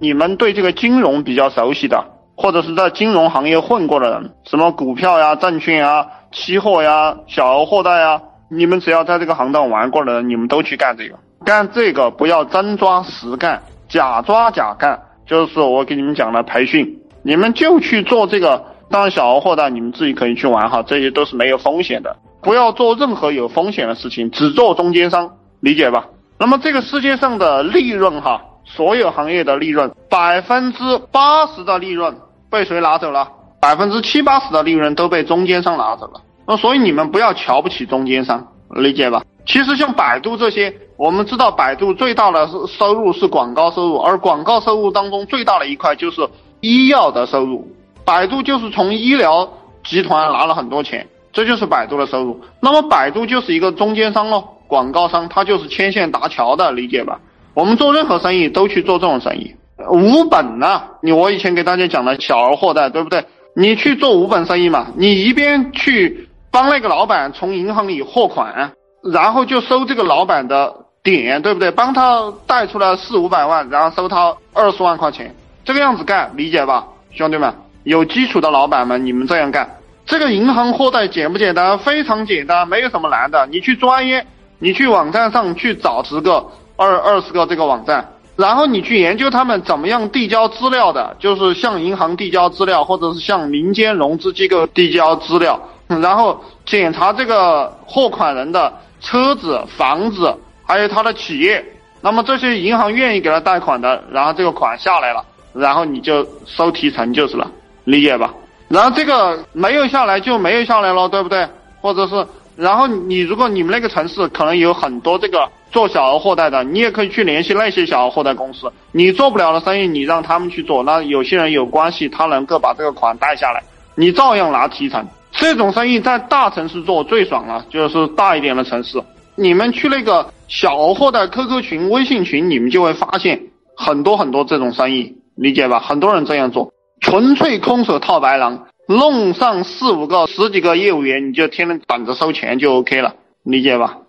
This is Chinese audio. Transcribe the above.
你们对这个金融比较熟悉的，或者是在金融行业混过的人，什么股票呀、证券呀、期货呀、小额货贷呀，你们只要在这个行当玩过的人，你们都去干这个。干这个不要真抓实干，假抓假干。就是我给你们讲的培训，你们就去做这个。当，小额货贷你们自己可以去玩哈，这些都是没有风险的。不要做任何有风险的事情，只做中间商，理解吧？那么这个世界上的利润哈，所有行业的利润，百分之八十的利润被谁拿走了？百分之七八十的利润都被中间商拿走了。那所以你们不要瞧不起中间商，理解吧？其实像百度这些，我们知道百度最大的收入是广告收入，而广告收入当中最大的一块就是医药的收入，百度就是从医疗集团拿了很多钱。这就是百度的收入，那么百度就是一个中间商喽，广告商，它就是牵线搭桥的，理解吧？我们做任何生意都去做这种生意，无本呢？你我以前给大家讲的小额货贷，对不对？你去做无本生意嘛，你一边去帮那个老板从银行里货款，然后就收这个老板的点，对不对？帮他贷出来四五百万，然后收他二十万块钱，这个样子干，理解吧，兄弟们？有基础的老板们，你们这样干。这个银行货贷简不简单？非常简单，没有什么难的。你去专业，你去网站上去找十个、二二十个这个网站，然后你去研究他们怎么样递交资料的，就是向银行递交资料，或者是向民间融资机构递交资料，然后检查这个货款人的车子、房子，还有他的企业。那么这些银行愿意给他贷款的，然后这个款下来了，然后你就收提成就是了，理解吧？然后这个没有下来就没有下来了，对不对？或者是，然后你如果你们那个城市可能有很多这个做小额货贷的，你也可以去联系那些小额货贷公司。你做不了的生意，你让他们去做。那有些人有关系，他能够把这个款贷下来，你照样拿提成。这种生意在大城市做最爽了，就是大一点的城市。你们去那个小额货贷 QQ 群、微信群，你们就会发现很多很多这种生意，理解吧？很多人这样做。纯粹空手套白狼，弄上四五个、十几个业务员，你就天天等着收钱就 OK 了，理解吧？